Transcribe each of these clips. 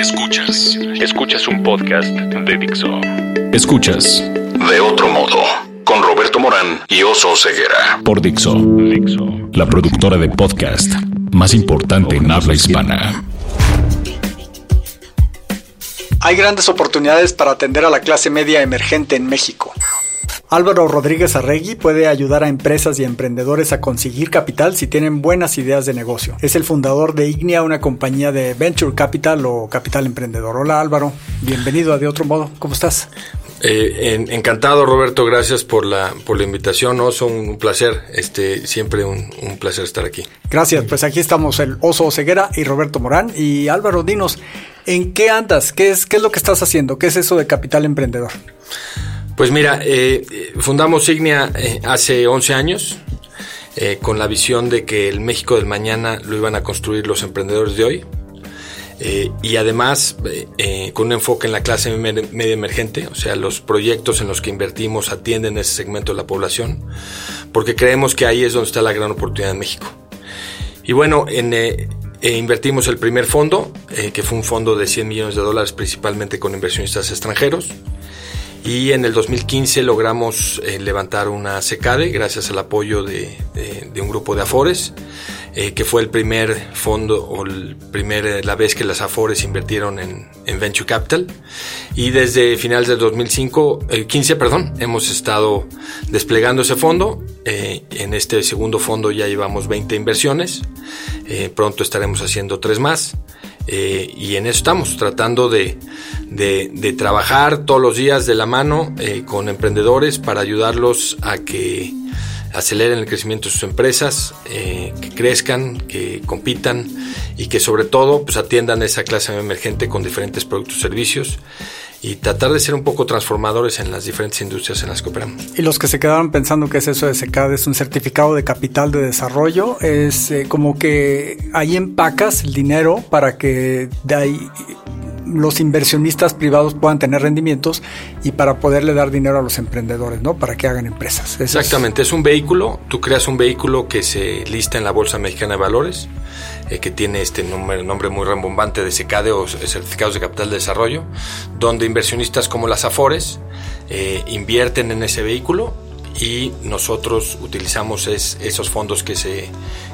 Escuchas. Escuchas un podcast de Dixo. Escuchas. De otro modo. Con Roberto Morán y Oso Ceguera. Por Dixo. Dixo. La productora de podcast más importante en habla hispana. Hay grandes oportunidades para atender a la clase media emergente en México. Álvaro Rodríguez Arregui puede ayudar a empresas y emprendedores a conseguir capital si tienen buenas ideas de negocio. Es el fundador de Ignea, una compañía de Venture Capital o Capital Emprendedor. Hola Álvaro, bienvenido a De Otro Modo. ¿Cómo estás? Eh, encantado Roberto, gracias por la, por la invitación, Oso, un, placer, este, siempre un, un, placer estar aquí. Gracias, pues aquí estamos el Oso Ceguera y Roberto Morán. Y Álvaro, dinos, ¿en qué andas? ¿Qué es, qué es lo que estás haciendo? ¿Qué es eso de Capital Emprendedor? Pues mira, eh, fundamos Ignea eh, hace 11 años eh, con la visión de que el México del mañana lo iban a construir los emprendedores de hoy. y además con un enfoque en la clase media emergente, o sea, los proyectos en los que invertimos atienden ese segmento de la población, porque creemos que ahí es donde está la gran oportunidad en México. Y bueno, en, invertimos el primer fondo, que fue un fondo de 100 millones de dólares principalmente con inversionistas extranjeros y en el 2015 logramos eh, levantar una secade gracias al apoyo de, un grupo de Afores, eh, que fue el primer fondo o el primer, eh, la vez que las Afores invirtieron en, Venture Capital. Y desde finales del 2005, 15, perdón, hemos estado desplegando ese fondo. en este segundo fondo ya llevamos 20 inversiones. pronto estaremos haciendo tres más. Eh, y en eso estamos, tratando de, trabajar todos los días de la mano eh, con emprendedores para ayudarlos a que aceleren el crecimiento de sus empresas, eh, que crezcan, que compitan y que sobre todo pues, atiendan esa clase emergente con diferentes productos y servicios y tratar de ser un poco transformadores en las diferentes industrias en las que operamos. Y los que se quedaron pensando que es eso de SECAD, es un certificado de capital de desarrollo, es eh, como que ahí empacas el dinero para que de ahí los inversionistas privados puedan tener rendimientos y para poderle dar dinero a los emprendedores, ¿no? Para que hagan empresas. Exactamente, es... un vehículo, tú creas un vehículo que se lista en la Bolsa Mexicana de Valores, eh, que tiene este nombre, muy rembombante de SECADE o Certificados de Capital de Desarrollo, donde inversionistas como las AFORES eh, invierten en ese vehículo y nosotros utilizamos esos fondos que se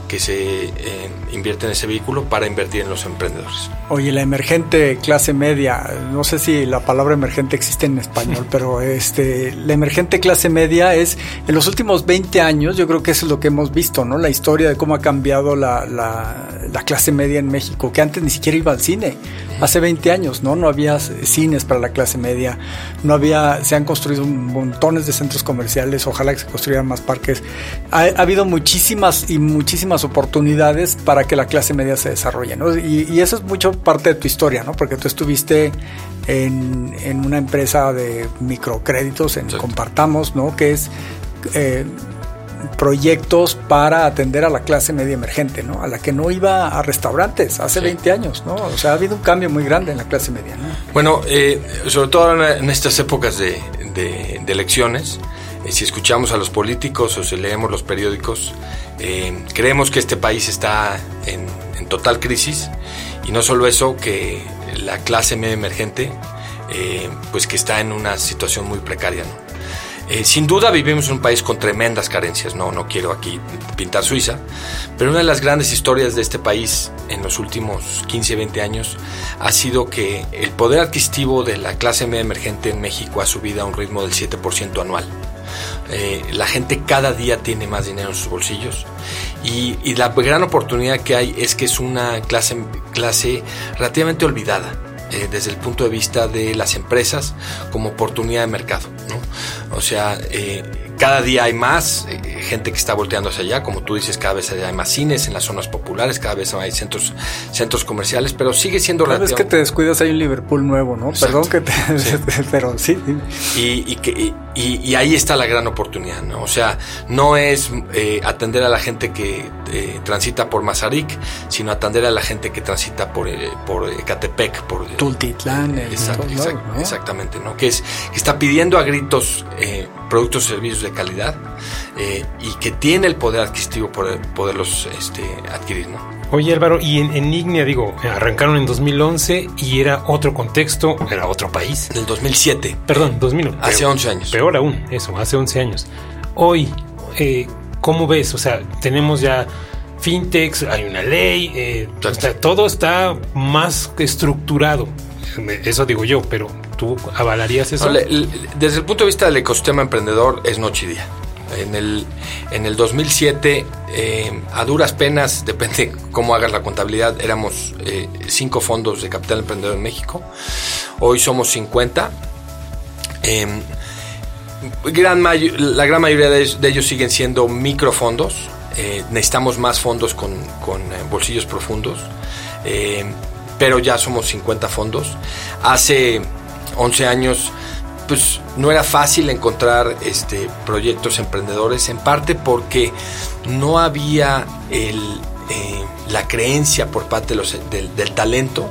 que se eh, invierte en ese vehículo para invertir en los emprendedores. Oye, la emergente clase media, no sé si la palabra emergente existe en español, pero este, la emergente clase media es, en los últimos 20 años, yo creo que eso es lo que hemos visto, ¿no? La historia de cómo ha cambiado la, la, la clase media en México, que antes ni siquiera iba al cine, hace 20 años, ¿no? No había cines para la clase media, no había, se han construido montones de centros comerciales, ojalá que se construyeran más parques. Ha, ha habido muchísimas y muchísimas oportunidades para que la clase media se desarrolle. ¿no? Y, eso es mucho parte de tu historia, ¿no? porque tú estuviste en, en una empresa de microcréditos, en Compartamos, ¿no? que es... Eh, proyectos para atender a la clase media emergente, ¿no? A la que no iba a restaurantes hace 20 años, ¿no? O sea, ha habido un cambio muy grande en la clase media, ¿no? Bueno, eh, sobre todo en estas épocas de, de, de elecciones, eh, si escuchamos a los políticos o si leemos los periódicos, eh, creemos que este país está en, total crisis y no solo eso, que la clase media emergente, eh, pues que está en una situación muy precaria. Sin duda vivimos en un país con tremendas carencias, no, no quiero aquí pintar Suiza, pero una de las grandes historias de este país en los últimos 15, 20 años ha sido que el poder adquisitivo de la clase media emergente en México ha subido a un ritmo del 7% anual. Eh, la gente cada día tiene más dinero en sus bolsillos y, la gran oportunidad que hay es que es una clase, clase relativamente olvidada. Eh, desde el punto de vista de las empresas como oportunidad de mercado. O sea, eh, cada día hay más eh, gente que está volteando hacia allá, como tú dices, cada vez hay más cines en las zonas populares, cada vez hay centros, centros comerciales, pero sigue siendo Cada vez que te descuidas hay un Liverpool nuevo, ¿no? Perdón que te... pero sí. Y, y, y, ahí está la gran oportunidad, ¿no? O sea, no es eh, atender a la gente que eh, transita por Mazarik, sino atender a la gente que transita por, por Catepec, por... Tultitlán, Exactamente, ¿no? Que, es, que está pidiendo a gritos productos y servicios de calidad eh, y que tiene el poder adquisitivo por poderlos este, adquirir, ¿no? Oye Álvaro, y en, en, Ignea, digo, arrancaron en 2011 y era otro contexto, era otro país. En el 2007. Perdón, 2001. Hace 11 años. Peor aún, eso, hace 11 años. Hoy, eh, ¿cómo ves? O sea, tenemos ya fintechs, hay una ley, eh, todo está más estructurado. Eso digo yo, pero ¿tú avalarías eso? desde el punto de vista del ecosistema emprendedor, es noche y día. En el, en el 2007, eh, a duras penas, depende cómo hagas la contabilidad, éramos eh, cinco fondos de capital emprendedor en México. Hoy somos 50. Em, la gran mayoría de, ellos siguen siendo microfondos. Eh, necesitamos más fondos con, con bolsillos profundos. Em, pero ya somos 50 fondos. Hace 11 años pues no era fácil encontrar este, proyectos emprendedores, en parte porque no había eh, la creencia por parte del, talento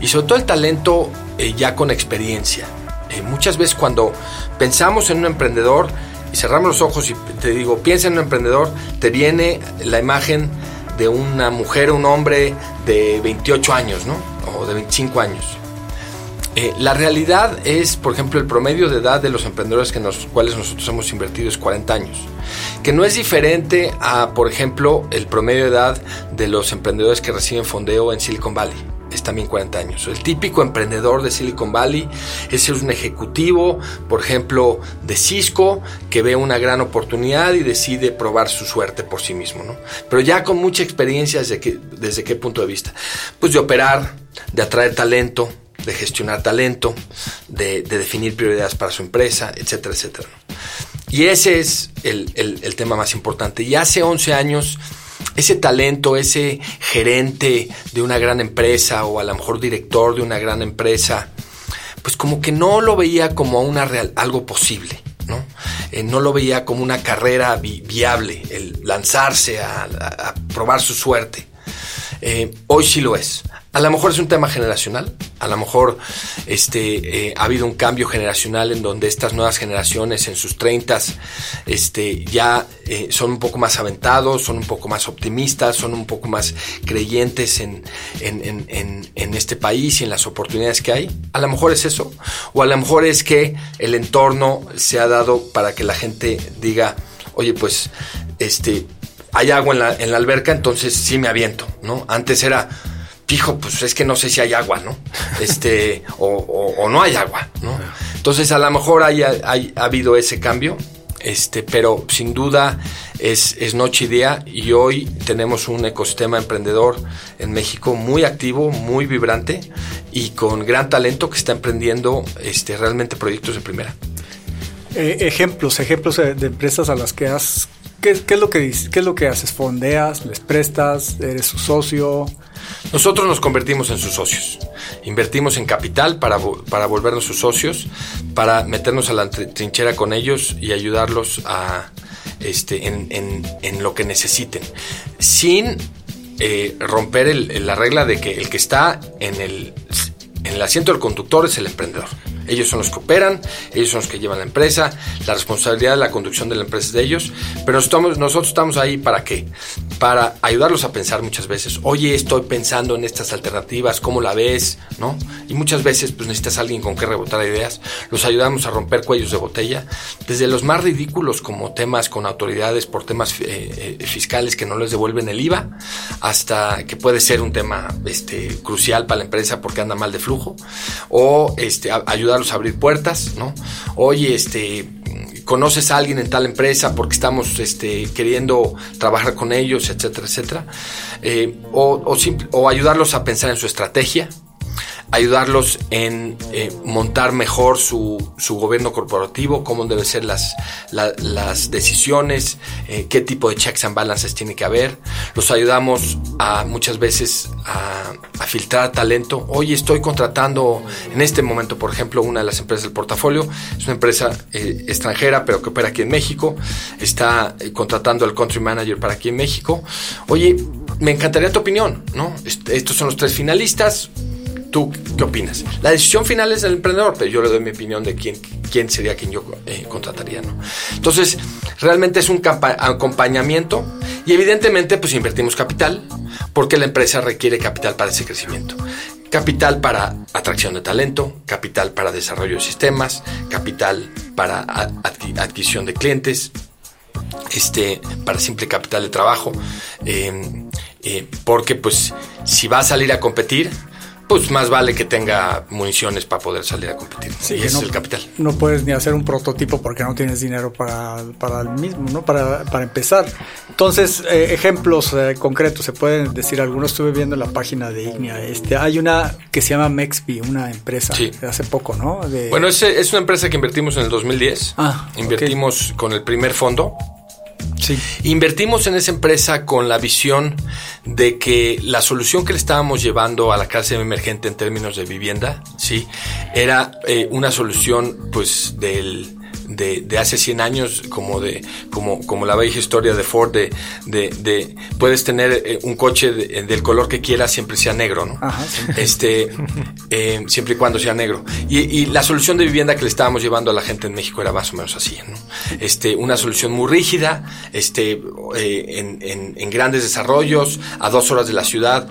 y sobre todo el talento eh, ya con experiencia. Eh, muchas veces cuando pensamos en un emprendedor y cerramos los ojos y te digo, piensa en un emprendedor, te viene la imagen de una mujer o un hombre de 28 años, ¿no? O de 25 años eh, la realidad es, por ejemplo, el promedio de edad de los emprendedores que los cuales nosotros hemos invertido es 40 años, que no es diferente a, por ejemplo, el promedio de edad de los emprendedores que reciben fondeo en Silicon Valley. Es también 40 años. El típico emprendedor de Silicon Valley es un ejecutivo, por ejemplo, de Cisco, que ve una gran oportunidad y decide probar su suerte por sí mismo. ¿no? Pero ya con mucha experiencia, ¿desde qué, ¿desde qué punto de vista? Pues de operar, de atraer talento, de gestionar talento, de, definir prioridades para su empresa, etcétera, etcétera. Y ese es el, tema más importante. Y hace 11 años, ese talento, ese gerente de una gran empresa o a lo mejor director de una gran empresa, pues como que no lo veía como algo posible. ¿no? Eh, no lo veía como una carrera viable, el lanzarse a, probar su suerte. Eh, hoy sí lo es. A lo mejor es un tema generacional, a lo mejor este, eh, ha habido un cambio generacional en donde estas nuevas generaciones en sus 30 este, ya eh, son un poco más aventados, son un poco más optimistas, son un poco más creyentes en, en, este país y en las oportunidades que hay. A lo mejor es eso, o a lo mejor es que el entorno se ha dado para que la gente diga, oye, pues este, hay agua en la, en la alberca, entonces sí me aviento, ¿no? Antes era hijo, pues es que no sé si hay agua, ¿no? Este, o, no hay agua, ¿no? Entonces a lo mejor haya, ha habido ese cambio, este, pero sin duda es, es, noche y día y hoy tenemos un ecosistema emprendedor en México muy activo, muy vibrante y con gran talento que está emprendiendo este, realmente proyectos de primera. Eh, ejemplos, ejemplos de, empresas a las que has... ¿qué, es lo que? ¿Qué es lo que haces? ¿Fondeas? ¿Les prestas? ¿Eres su socio? Nosotros nos convertimos en sus socios. Invertimos en capital para, para volvernos sus socios, para meternos a la trinchera con ellos y ayudarlos a, este, en, lo que necesiten. Sin eh, romper la regla de que el que está en el, en el asiento del conductor es el emprendedor. Ellos son los que operan, ellos son los que llevan la empresa, la responsabilidad de la conducción de la empresa es de ellos, pero nosotros, nosotros estamos ahí para qué? Para ayudarlos a pensar muchas veces, oye, estoy pensando en estas alternativas, ¿cómo la ves? ¿No? Y muchas veces pues necesitas alguien con que rebotar ideas, los ayudamos a romper cuellos de botella, desde los más ridículos como temas con autoridades por temas eh, eh, fiscales que no les devuelven el IVA, hasta que puede ser un tema este, crucial para la empresa porque anda mal de flujo, o este, ayudar a abrir puertas, ¿no? Oye, este, conoces a alguien en tal empresa porque estamos este, queriendo trabajar con ellos, etcétera, etcétera. Eh, o, o, o ayudarlos a pensar en su estrategia, ayudarlos en eh, montar mejor su, su, gobierno corporativo, cómo deben ser las, las decisiones, eh, qué tipo de checks and balances tiene que haber. Los ayudamos a muchas veces a, filtrar talento. Hoy estoy contratando en este momento, por ejemplo, una de las empresas del portafolio. Es una empresa eh, extranjera, pero que opera aquí en México. Está contratando al country manager para aquí en México. Oye, me encantaría tu opinión, ¿no? Estos son los tres finalistas ¿Tú qué opinas? La decisión final es del emprendedor, pero yo le doy mi opinión de quién, quién sería quien yo eh, contrataría, ¿no? Entonces, realmente es un acompañamiento y evidentemente pues invertimos capital porque la empresa requiere capital para ese crecimiento. Capital para atracción de talento, capital para desarrollo de sistemas, capital para adquisición de clientes, este, para simple capital de trabajo, eh, eh, porque pues si va a salir a competir, pues más vale que tenga municiones para poder salir a competir. Sí, ese es el capital. No puedes ni hacer un prototipo porque no tienes dinero para, el mismo, ¿no? Para, empezar. Entonces, eh, ejemplos eh, concretos, se pueden decir algunos. Estuve viendo en la página de Ignea. Este, hay una que se llama Mexby, una empresa sí. de hace poco, ¿no? Bueno, es, es, una empresa que invertimos en el 2010. Ah, invertimos con el primer fondo Invertimos en esa empresa con la visión de que la solución que le estábamos llevando a la clase emergente en términos de vivienda, sí, era eh, una solución pues del de, hace 100 años, como de como, como la vieja historia de Ford, de, de, puedes tener eh, un coche del color que quieras, siempre sea negro, ¿no? Este, eh, siempre y cuando sea negro. Y, la solución de vivienda que le estábamos llevando a la gente en México era más o menos así, ¿no? Este, una solución muy rígida, este, eh, en, en, en grandes desarrollos, a dos horas de la ciudad.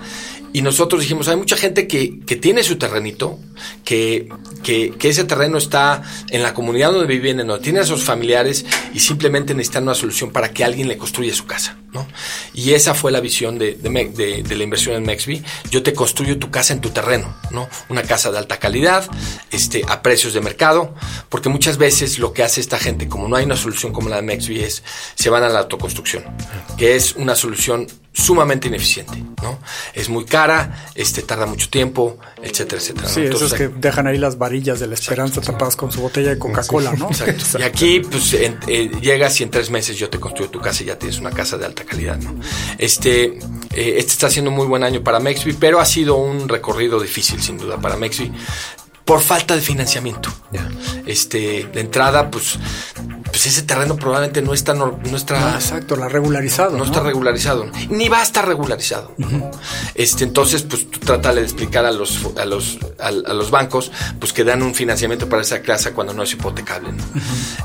Y nosotros dijimos, hay mucha gente que, que tiene su terrenito, que, que, que, ese terreno está en la comunidad donde viven, donde tiene a sus familiares y simplemente necesitan una solución para que alguien le construya su casa. ¿No? Y esa fue la visión de, de, de, la inversión en Mexby. Yo te construyo tu casa en tu terreno, ¿no? Una casa de alta calidad, este, a precios de mercado, porque muchas veces lo que hace esta gente, como no hay una solución como la de Mexby, es se van a la autoconstrucción, que es una solución sumamente ineficiente, ¿no? Es muy cara, este tarda mucho tiempo, etcétera, etcétera. Sí, eso es que dejan ahí las varillas de la esperanza tapadas con su botella de Coca-Cola, ¿no? Exacto. Y aquí, pues, eh, llegas y en tres meses yo te construyo tu casa y ya tienes una casa de alta calidad, ¿no? Este, eh, este está siendo un muy buen año para Mexby, pero ha sido un recorrido difícil, sin duda, para Mexby por falta de financiamiento. Este, de entrada, pues pues ese terreno probablemente no está no, está exacto la regularizado no, está regularizado ni va a estar regularizado. Este entonces pues tú trata de explicar a los a los a, los bancos pues que dan un financiamiento para esa casa cuando no es hipotecable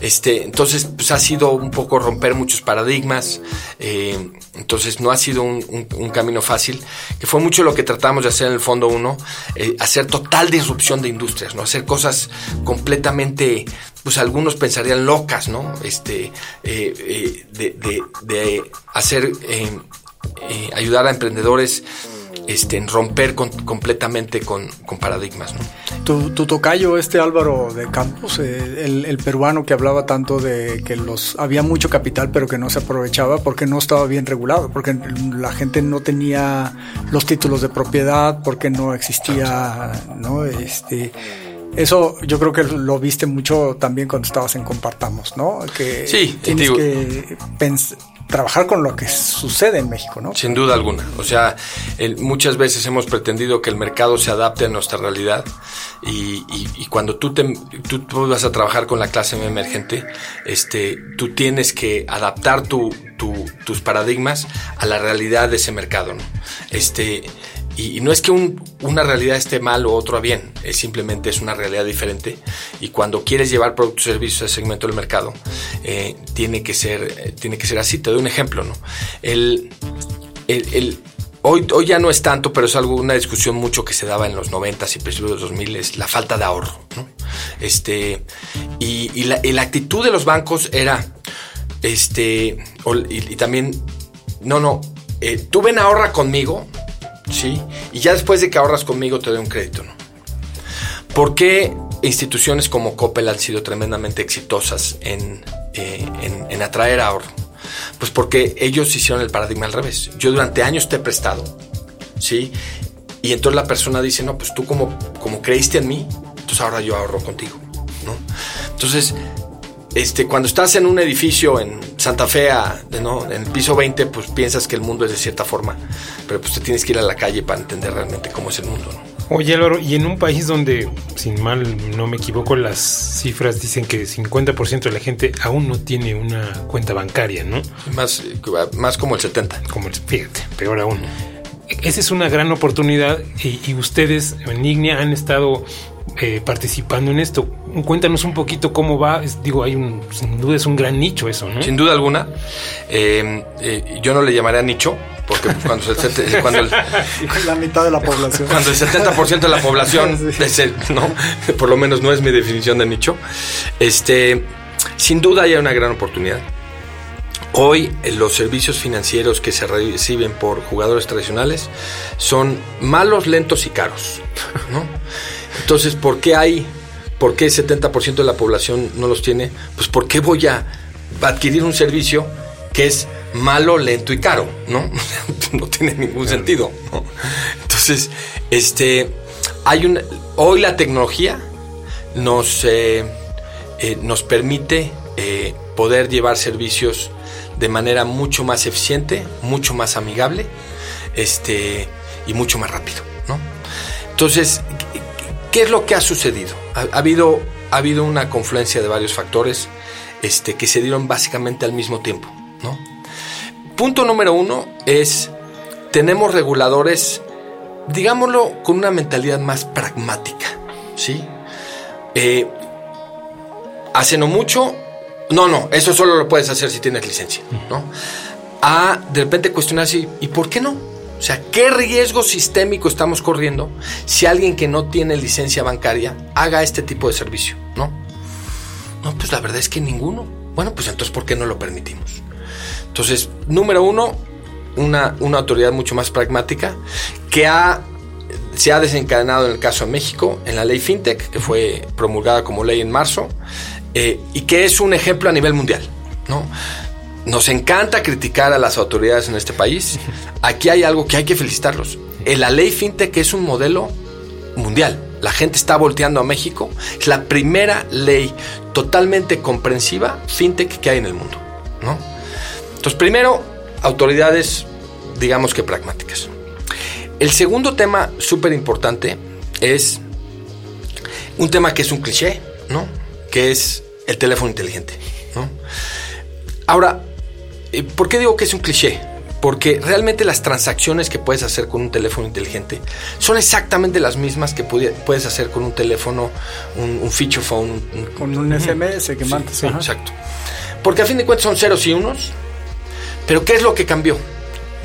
este entonces pues ha sido un poco romper muchos paradigmas eh, entonces no ha sido un, camino fácil que fue mucho lo que tratamos de hacer en el fondo uno eh, hacer total disrupción de industrias no hacer cosas completamente pues algunos pensarían locas, ¿no? Este, eh, eh, de, hacer, eh, ayudar a emprendedores este, en romper completamente con, paradigmas. ¿no? Tu, tu, tocayo, este Álvaro de Campos, el, peruano que hablaba tanto de que los había mucho capital pero que no se aprovechaba porque no estaba bien regulado, porque la gente no tenía los títulos de propiedad, porque no existía, ¿no? Este, eso yo creo que lo viste mucho también cuando estabas en Compartamos, ¿no? Que sí, tienes que trabajar con lo que sucede en México, ¿no? Sin duda alguna. O sea, muchas veces hemos pretendido que el mercado se adapte a nuestra realidad y, cuando tú, te, tú, vas a trabajar con la clase emergente, este, tú tienes que adaptar tu, tus paradigmas a la realidad de ese mercado, ¿no? Este, y, no es que una realidad esté mal o otra bien, es simplemente es una realidad diferente. Y cuando quieres llevar productos y servicios a ese segmento del mercado, eh, tiene, que ser, eh, tiene que ser así. Te doy un ejemplo, ¿no? El, el, hoy, hoy ya no es tanto, pero es algo, una discusión mucho que se daba en los 90 y principios de los 2000, es la falta de ahorro. Este, y, la, la, actitud de los bancos era, este, y, también, no, no, eh, tú ven ahorra conmigo, ¿sí? Y ya después de que ahorras conmigo te doy un crédito, ¿no? ¿Por qué instituciones como Coppel han sido tremendamente exitosas en, eh, en, atraer ahorro? Pues porque ellos hicieron el paradigma al revés. Yo durante años te he prestado, ¿sí? Y entonces la persona dice, no, pues tú como, como creíste en mí, entonces ahora yo ahorro contigo, ¿no? Entonces, este, cuando estás en un edificio en Santa Fe, ¿no? en el piso 20, pues piensas que el mundo es de cierta forma, pero pues te tienes que ir a la calle para entender realmente cómo es el mundo. ¿no? Oye, Loro, y en un país donde, sin mal no me equivoco, las cifras dicen que 50% de la gente aún no tiene una cuenta bancaria, ¿no? Más, más como el 70%. Como el, fíjate, peor aún. Esa es una gran oportunidad y, y ustedes en Ignea han estado eh, participando en esto. Cuéntanos un poquito cómo va. digo, hay un, sin duda es un gran nicho eso, ¿no? Sin duda alguna. Eh, eh, yo no le llamaría nicho, porque cuando, el, cuando la mitad de la población. Cuando el 70% de la población, no, por lo menos no es mi definición de nicho, este, sin duda hay una gran oportunidad. Hoy eh, los servicios financieros que se reciben por jugadores tradicionales son malos, lentos y caros. ¿no? Entonces, ¿por qué hay, por qué el 70% de la población no los tiene? Pues ¿por qué voy a adquirir un servicio que es malo, lento y caro? No, no tiene ningún sentido. Entonces, este, hay un, hoy la tecnología nos, eh, eh, nos permite poder llevar servicios de manera mucho más eficiente, mucho más amigable este, y mucho más rápido. ¿no? Entonces, ¿qué es lo que ha sucedido? Ha, habido, ha habido una confluencia de varios factores este, que se dieron básicamente al mismo tiempo. ¿no? Punto número uno es, tenemos reguladores, digámoslo, con una mentalidad más pragmática. ¿sí? Eh, hace no mucho no, no, eso solo lo puedes hacer si tienes licencia, ¿no? A de repente cuestionarse, ¿y por qué no? O sea, ¿qué riesgo sistémico estamos corriendo si alguien que no tiene licencia bancaria haga este tipo de servicio, ¿no? No, pues la verdad es que ninguno. Bueno, pues entonces, ¿por qué no lo permitimos? Entonces, número uno, una, una autoridad mucho más pragmática que ha, se ha desencadenado en el caso de México, en la ley FinTech, que fue promulgada como ley en marzo, eh, y que es un ejemplo a nivel mundial. ¿no? Nos encanta criticar a las autoridades en este país. Aquí hay algo que hay que felicitarlos. En la ley FinTech es un modelo mundial. La gente está volteando a México. Es la primera ley totalmente comprensiva FinTech que hay en el mundo. ¿no? Entonces, primero, autoridades, digamos que pragmáticas. El segundo tema súper importante es un tema que es un cliché, ¿no? Que es el teléfono inteligente. Ahora, eh, ¿por qué digo que es un cliché? Porque realmente las transacciones que puedes hacer con un teléfono inteligente son exactamente las mismas que puedes hacer con un teléfono, un, feature phone. con un SMS que mandas. exacto. Porque a fin de cuentas son ceros y unos. Pero ¿qué es lo que cambió?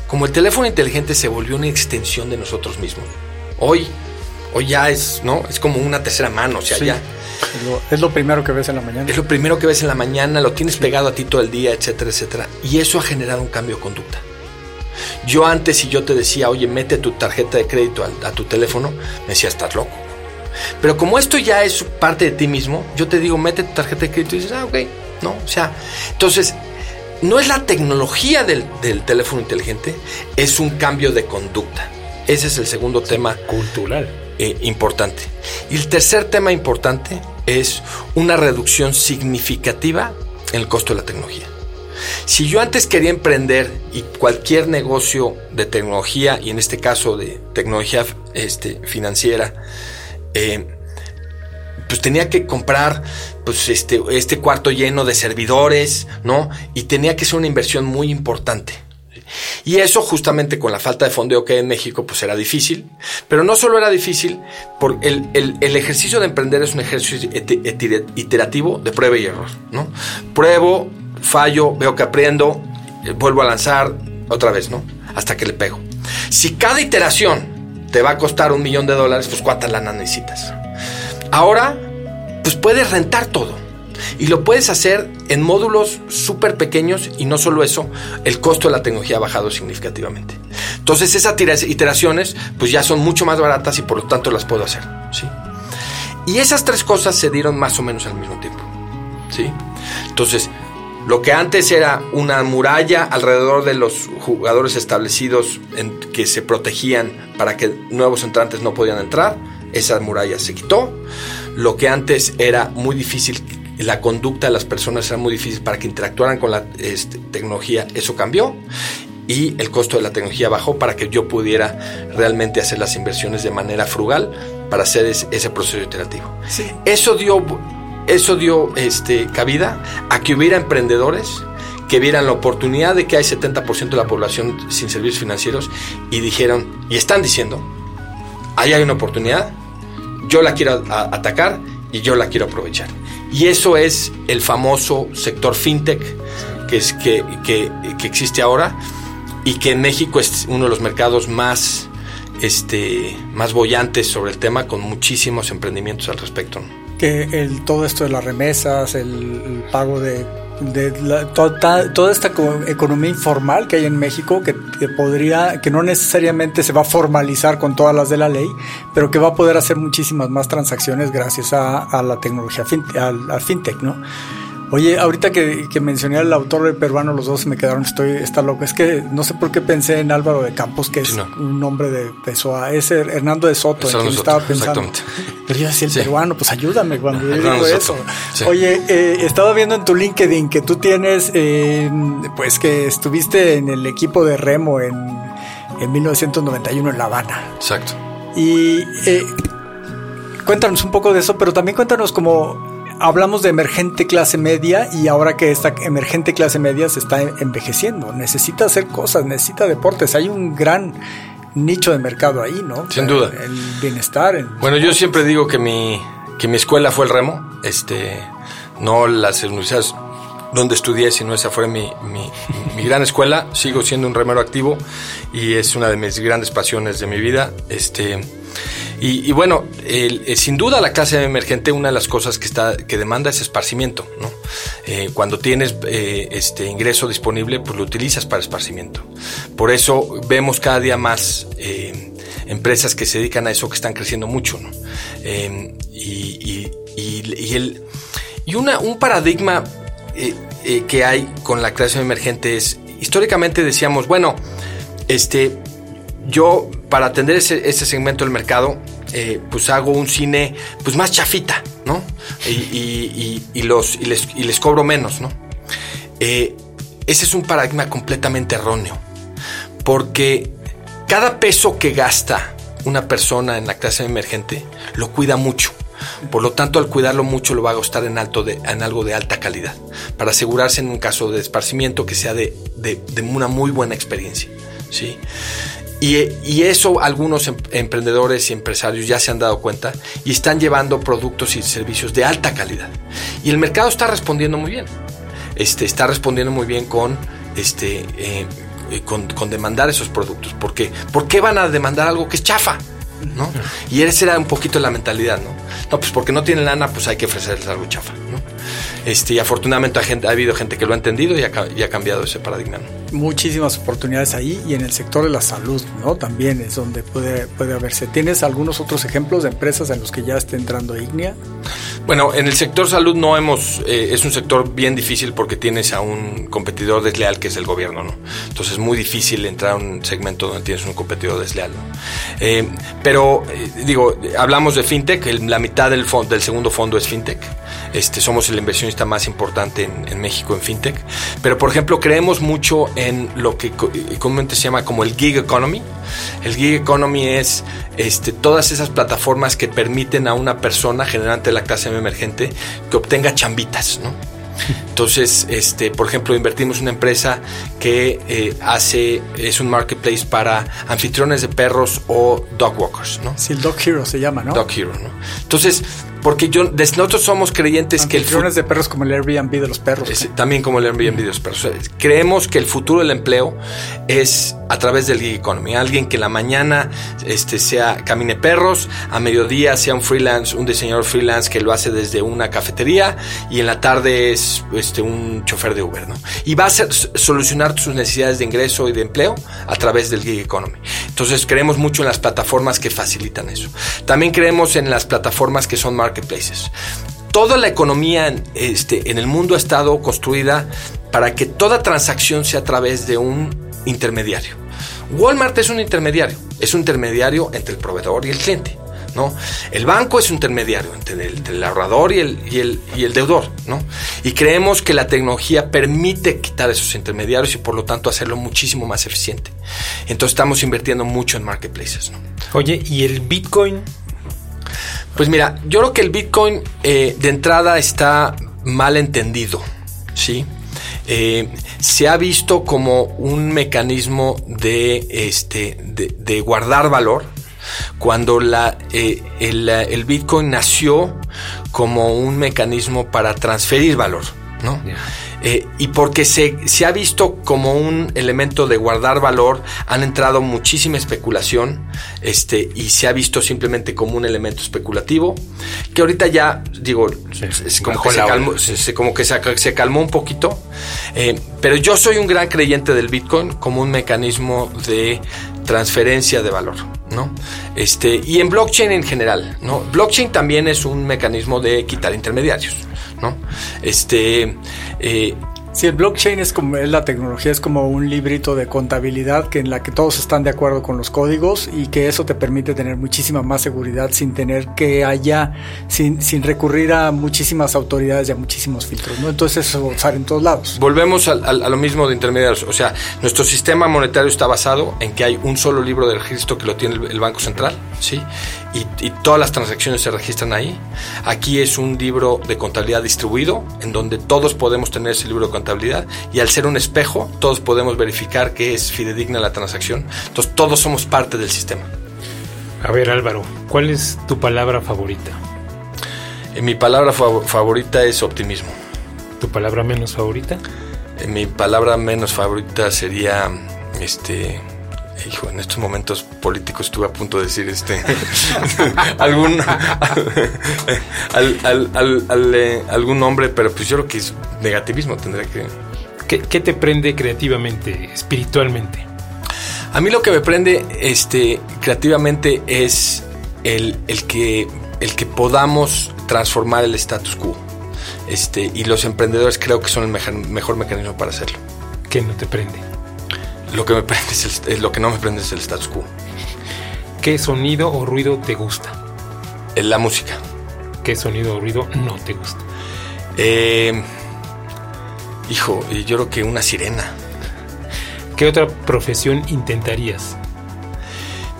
Como el teléfono inteligente se volvió una extensión de nosotros mismos. Hoy, hoy ya es, ¿no? Es como una tercera mano, o sea, ya es lo, primero que ves en la mañana. Es lo primero que ves en la mañana, lo tienes pegado a ti todo el día, etcétera, etcétera. Y eso ha generado un cambio de conducta. Yo antes, si yo te decía, oye, mete tu tarjeta de crédito a, tu teléfono, me decía, estás loco. Pero como esto ya es parte de ti mismo, yo te digo, mete tu tarjeta de crédito y dices, ah, ok, ¿no? O sea, entonces, no es la tecnología del, teléfono inteligente, es un cambio de conducta. Ese es el segundo tema. Cultural. Eh, importante. Y el tercer tema importante es una reducción significativa en el costo de la tecnología. Si yo antes quería emprender y cualquier negocio de tecnología, y en este caso de tecnología este, financiera, eh, pues tenía que comprar pues este, este cuarto lleno de servidores, ¿no? Y tenía que ser una inversión muy importante. Y eso justamente con la falta de fondeo que hay en México, pues era difícil. Pero no solo era difícil, por el, el, ejercicio de emprender es un ejercicio iterativo de prueba y error. ¿no? Pruebo, fallo, veo que aprendo, eh, vuelvo a lanzar otra vez, ¿no? Hasta que le pego. Si cada iteración te va a costar un millón de dólares, pues cuántas lana necesitas. Ahora, pues puedes rentar todo. Y lo puedes hacer en módulos súper pequeños y no solo eso, el costo de la tecnología ha bajado significativamente. Entonces esas iteraciones pues ya son mucho más baratas y por lo tanto las puedo hacer. ¿sí? Y esas tres cosas se dieron más o menos al mismo tiempo. ¿sí? Entonces, lo que antes era una muralla alrededor de los jugadores establecidos que se protegían para que nuevos entrantes no podían entrar, esa muralla se quitó. Lo que antes era muy difícil la conducta de las personas era muy difícil para que interactuaran con la este, tecnología, eso cambió y el costo de la tecnología bajó para que yo pudiera realmente hacer las inversiones de manera frugal para hacer ese, proceso iterativo. Eso dio, eso dio este, cabida a que hubiera emprendedores que vieran la oportunidad de que hay 70% de la población sin servicios financieros y dijeron, y están diciendo, ahí hay una oportunidad, yo la quiero atacar y yo la quiero aprovechar. Y eso es el famoso sector fintech que, es, que, que, existe ahora, y que en México es uno de los mercados más, este, más bollantes sobre el tema, con muchísimos emprendimientos al respecto. Que el, todo esto de las remesas, el pago de de toda, toda, esta economía informal que hay en México que, podría, que no necesariamente se va a formalizar con todas las de la ley, pero que va a poder hacer muchísimas más transacciones gracias a, la tecnología, al fintech, ¿no? Oye, ahorita que, mencioné al autor peruano, los dos me quedaron, estoy, está loco. Es que no sé por qué pensé en Álvaro de Campos, que es un nombre de PSOA. Es Hernando de Soto, en quien estaba pensando. Pero yo decía, el peruano, pues ayúdame cuando yo digo eso. Oye, eh, estaba viendo en tu LinkedIn que tú tienes, eh, pues que estuviste en el equipo de Remo en, en 1991 en La Habana. Exacto. Y eh, cuéntanos un poco de eso, pero también cuéntanos como hablamos de emergente clase media y ahora que esta emergente clase media se está envejeciendo, necesita hacer cosas, necesita deportes, hay un gran nicho de mercado ahí, ¿no? Sin duda. El bienestar. bueno, yo siempre digo que mi, que mi escuela fue el remo, este, no las universidades donde estudié, sino esa fue mi, mi, gran escuela. Sigo siendo un remero activo y es una de mis grandes pasiones de mi vida. Este, y, bueno, eh, sin duda la clase emergente, una de las cosas que, está, que demanda es esparcimiento. Eh, cuando tienes eh, este ingreso disponible, pues lo utilizas para esparcimiento. Por eso vemos cada día más empresas que se dedican a eso que están creciendo mucho. ¿no? y, y, y una, un paradigma que hay con la clase emergente es, históricamente decíamos, bueno, este, yo para atender ese, segmento del mercado, eh, pues hago un cine pues más chafita, ¿no? Y, los, les, les, cobro menos, ¿no? Eh, ese es un paradigma completamente erróneo, porque cada peso que gasta una persona en la clase emergente lo cuida mucho. Por lo tanto, al cuidarlo mucho, lo va a gastar en, algo de alta calidad, para asegurarse en un caso de esparcimiento que sea de una muy buena experiencia. ¿sí? Y, eso algunos em, emprendedores y empresarios ya se han dado cuenta y están llevando productos y servicios de alta calidad. Y el mercado está respondiendo muy bien. Este, está respondiendo muy bien con, este, eh, con, demandar esos productos. ¿Por qué? ¿Por qué van a demandar algo que es chafa? ¿No? Y esa era un poquito la mentalidad, ¿no? No, pues porque no tienen lana, pues hay que ofrecerles algo chafa, ¿no? Este, y afortunadamente ha, habido gente que lo ha entendido y ha, cambiado ese paradigma. Muchísimas oportunidades ahí y en el sector de la salud, ¿no? También es donde puede, puede haberse. ¿Tienes algunos otros ejemplos de empresas en los que ya esté entrando Ignea? Bueno, en el sector salud no hemos, eh, es un sector bien difícil porque tienes a un competidor desleal que es el gobierno, ¿no? Entonces es muy difícil entrar a un segmento donde tienes un competidor desleal, ¿no? Eh, pero, eh, digo, hablamos de fintech, la mitad del, del segundo fondo es fintech. Este, somos el inversionista más importante en, México en fintech. Pero, por ejemplo, creemos mucho en lo que comúnmente se llama como el gig economy. El gig economy es este, todas esas plataformas que permiten a una persona, generante de la clase emergente, que obtenga chambitas, ¿no? Entonces, este, por ejemplo, invertimos en una empresa que eh, hace, es un marketplace para anfitriones de perros o dog walkers, ¿no? Sí, el Dog Hero se llama, ¿no? Dog Hero, ¿no? Entonces, porque yo, nosotros somos creyentes que el de perros como el Airbnb de los perros. también como el Airbnb de los perros. Creemos que el futuro del empleo es a través del gig economy. Alguien que en la mañana este, sea camine perros, a mediodía sea un freelance, un diseñador freelance que lo hace desde una cafetería y en la tarde es este, un chofer de Uber, ¿no? Y va a ser, solucionar sus necesidades de ingreso y de empleo a través del gig economy. Entonces creemos mucho en las plataformas que facilitan eso. También creemos en las plataformas que son marketplaces. Toda la economía este, en el mundo ha estado construida para que toda transacción sea a través de un intermediario. Walmart es un intermediario, es un intermediario entre el proveedor y el cliente. ¿no? El banco es un intermediario entre el, ahorrador y el, y, el, deudor, ¿no? Y creemos que la tecnología permite quitar esos intermediarios y por lo tanto hacerlo muchísimo más eficiente. Entonces estamos invirtiendo mucho en marketplaces, Oye, ¿y el Bitcoin pues mira, yo creo que el Bitcoin eh, de entrada está mal entendido, ¿sí? Eh, se ha visto como un mecanismo de, este, de, guardar valor, cuando la, eh, el, Bitcoin nació como un mecanismo para transferir valor, ¿no? Eh, y porque se, se, ha visto como un elemento de guardar valor, han entrado muchísima especulación este, y se ha visto simplemente como un elemento especulativo, que ahorita ya, digo, es como, que se, calmó, como que se, calmó un poquito, eh, pero yo soy un gran creyente del Bitcoin como un mecanismo de transferencia de valor. ¿no? Este, y en blockchain en general, ¿no? Blockchain también es un mecanismo de quitar intermediarios, ¿no? Este, eh, Sí, el blockchain es como es la tecnología, es como un librito de contabilidad que en la que todos están de acuerdo con los códigos y que eso te permite tener muchísima más seguridad sin tener que haya, sin, sin recurrir a muchísimas autoridades y a muchísimos filtros, ¿no? Entonces eso usar en todos lados. Volvemos a, lo mismo de intermediarios, o sea, nuestro sistema monetario está basado en que hay un solo libro de registro que lo tiene el, el Banco Central, ¿sí? Y, todas las transacciones se registran ahí. Aquí es un libro de contabilidad distribuido, en donde todos podemos tener ese libro de contabilidad y al ser un espejo, todos podemos verificar que es fidedigna la transacción. Entonces todos somos parte del sistema. A ver Álvaro, ¿cuál es tu palabra favorita? Eh, mi palabra favorita es optimismo. ¿Tu palabra menos favorita? Eh, mi palabra menos favorita sería este hijo, en estos momentos políticos estuve a punto de decir este algún eh, algún nombre, pero pues yo creo que es negativismo tendría que. ¿Qué, te prende creativamente, espiritualmente? A mí lo que me prende este, creativamente es el, el, que, el que podamos transformar el status quo. Este, y los emprendedores creo que son el mejor, mejor mecanismo para hacerlo. ¿Qué no te prende? Lo que, me prende es lo que no me prende es el status quo. ¿Qué sonido o ruido te gusta? La música. ¿Qué sonido o ruido no te gusta? Eh, hijo, yo creo que una sirena. ¿Qué otra profesión intentarías?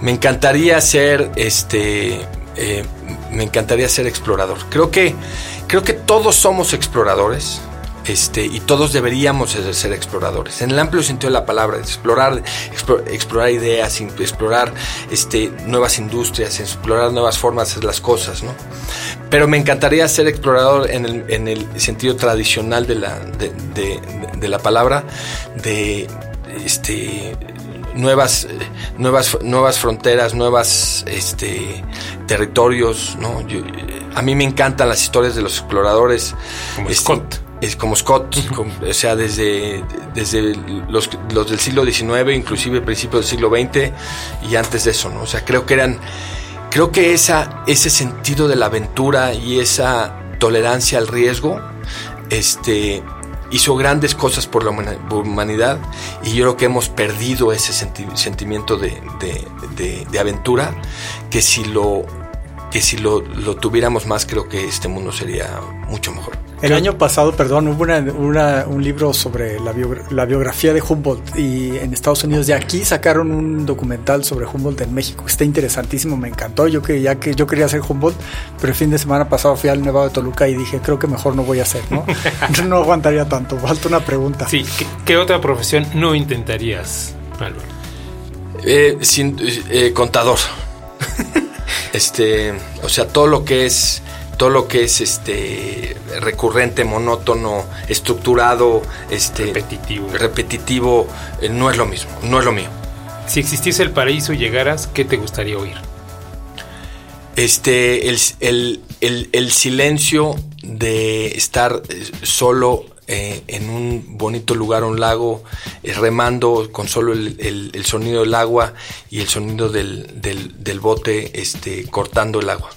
Me encantaría ser este. Eh, me encantaría ser explorador. Creo que. Creo que todos somos exploradores. Este, y todos deberíamos ser exploradores. En el amplio sentido de la palabra, explorar, explorar ideas, explorar este, nuevas industrias, explorar nuevas formas de hacer las cosas, ¿no? Pero me encantaría ser explorador en el, en el sentido tradicional de la, de, la palabra, de este, nuevas, nuevas, nuevas fronteras, nuevas este, territorios, ¿no? a mí me encantan las historias de los exploradores. Como Scott es como Scott, o sea, desde, desde los, los, del siglo XIX, inclusive principios del siglo XX y antes de eso, ¿no? O sea, creo que eran, creo que esa, ese sentido de la aventura y esa tolerancia al riesgo, este, hizo grandes cosas por la humanidad y yo creo que hemos perdido ese sentimiento de, de, de, aventura que si lo que si lo, lo tuviéramos más creo que este mundo sería mucho mejor. El año pasado, perdón, hubo un libro sobre la, biografía de Humboldt y en Estados Unidos de aquí sacaron un documental sobre Humboldt en México. Está interesantísimo, me encantó. Yo que ya que yo quería ser Humboldt, pero el fin de semana pasado fui al Nevado de Toluca y dije, creo que mejor no voy a hacer, ¿no? no aguantaría tanto. Falta una pregunta. Sí, ¿qué, otra profesión no intentarías, Álvaro? Eh, sin, eh, contador. este, o sea, todo lo que es todo lo que es este recurrente, monótono, estructurado, este repetitivo, repetitivo eh, no es lo mismo, no es lo mío. Si existiese el paraíso y llegaras, ¿qué te gustaría oír? Este, el, silencio de estar eh, solo eh, en un bonito lugar, un lago, remando con solo el, sonido del agua y el sonido del, del, del bote este, cortando el agua.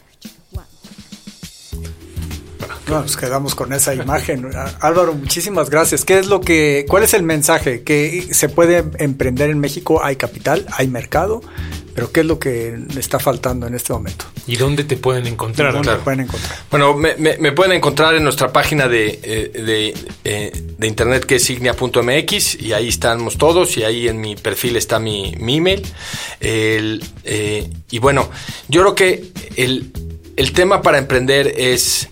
Nos quedamos con esa imagen. Álvaro, muchísimas gracias. ¿Qué es lo que, cuál es el mensaje? ¿Que se puede emprender en México? Hay capital, hay mercado, pero ¿qué es lo que está faltando en este momento? ¿Y dónde te pueden encontrar? ¿Dónde pueden encontrar? Bueno, me, pueden encontrar en nuestra página de, eh, eh, de, internet que es signia.mx y ahí estamos todos y ahí en mi perfil está mi, email. Eh, y bueno, yo creo que el, el tema para emprender es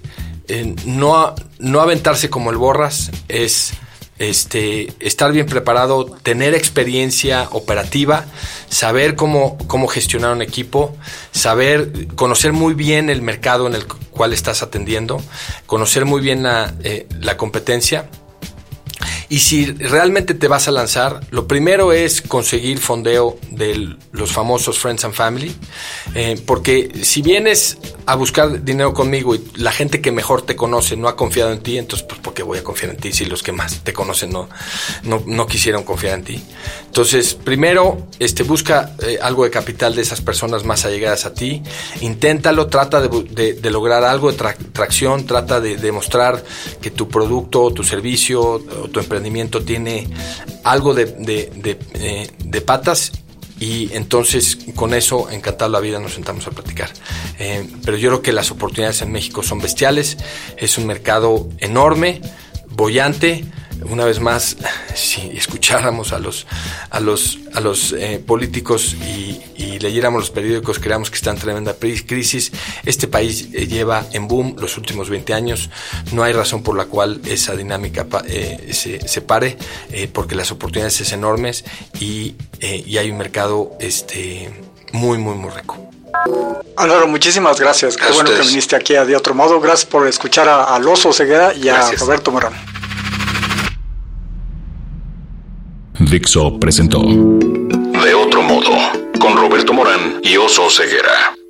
no, no aventarse como el borras, es este, estar bien preparado, tener experiencia operativa, saber cómo, cómo gestionar un equipo, saber, conocer muy bien el mercado en el cual estás atendiendo, conocer muy bien la, eh, la competencia Y si realmente te vas a lanzar, lo primero es conseguir fondeo de los famosos Friends and Family, eh, porque si vienes a buscar dinero conmigo y la gente que mejor te conoce no ha confiado en ti, entonces, pues, ¿por qué voy a confiar en ti si los que más te conocen no, no, no quisieron confiar en ti? Entonces, primero, este, busca eh, algo de capital de esas personas más allegadas a ti, inténtalo, trata de, de, lograr algo de tracción, trata de demostrar que tu producto, tu servicio o tu emprendimiento tiene algo de, de, eh, de patas y entonces con eso, encantado la vida, nos sentamos a platicar. Eh, pero yo creo que las oportunidades en México son bestiales, es un mercado enorme, bollante, una vez más, si escucháramos a los, a los, a los eh, políticos y, leyéramos los periódicos, creamos que está en tremenda crisis. Este país eh, lleva en boom los últimos 20 años. No hay razón por la cual esa dinámica eh, se, se, pare, porque las oportunidades son enormes y, y, hay un mercado este, muy, muy, muy rico. Álvaro, muchísimas gracias. Qué bueno que viniste aquí a De Otro Modo. Gracias por escuchar a, Loso Ceguera y a Roberto Morán. Dixo presentó De otro modo, con Roberto Morán y Oso Ceguera.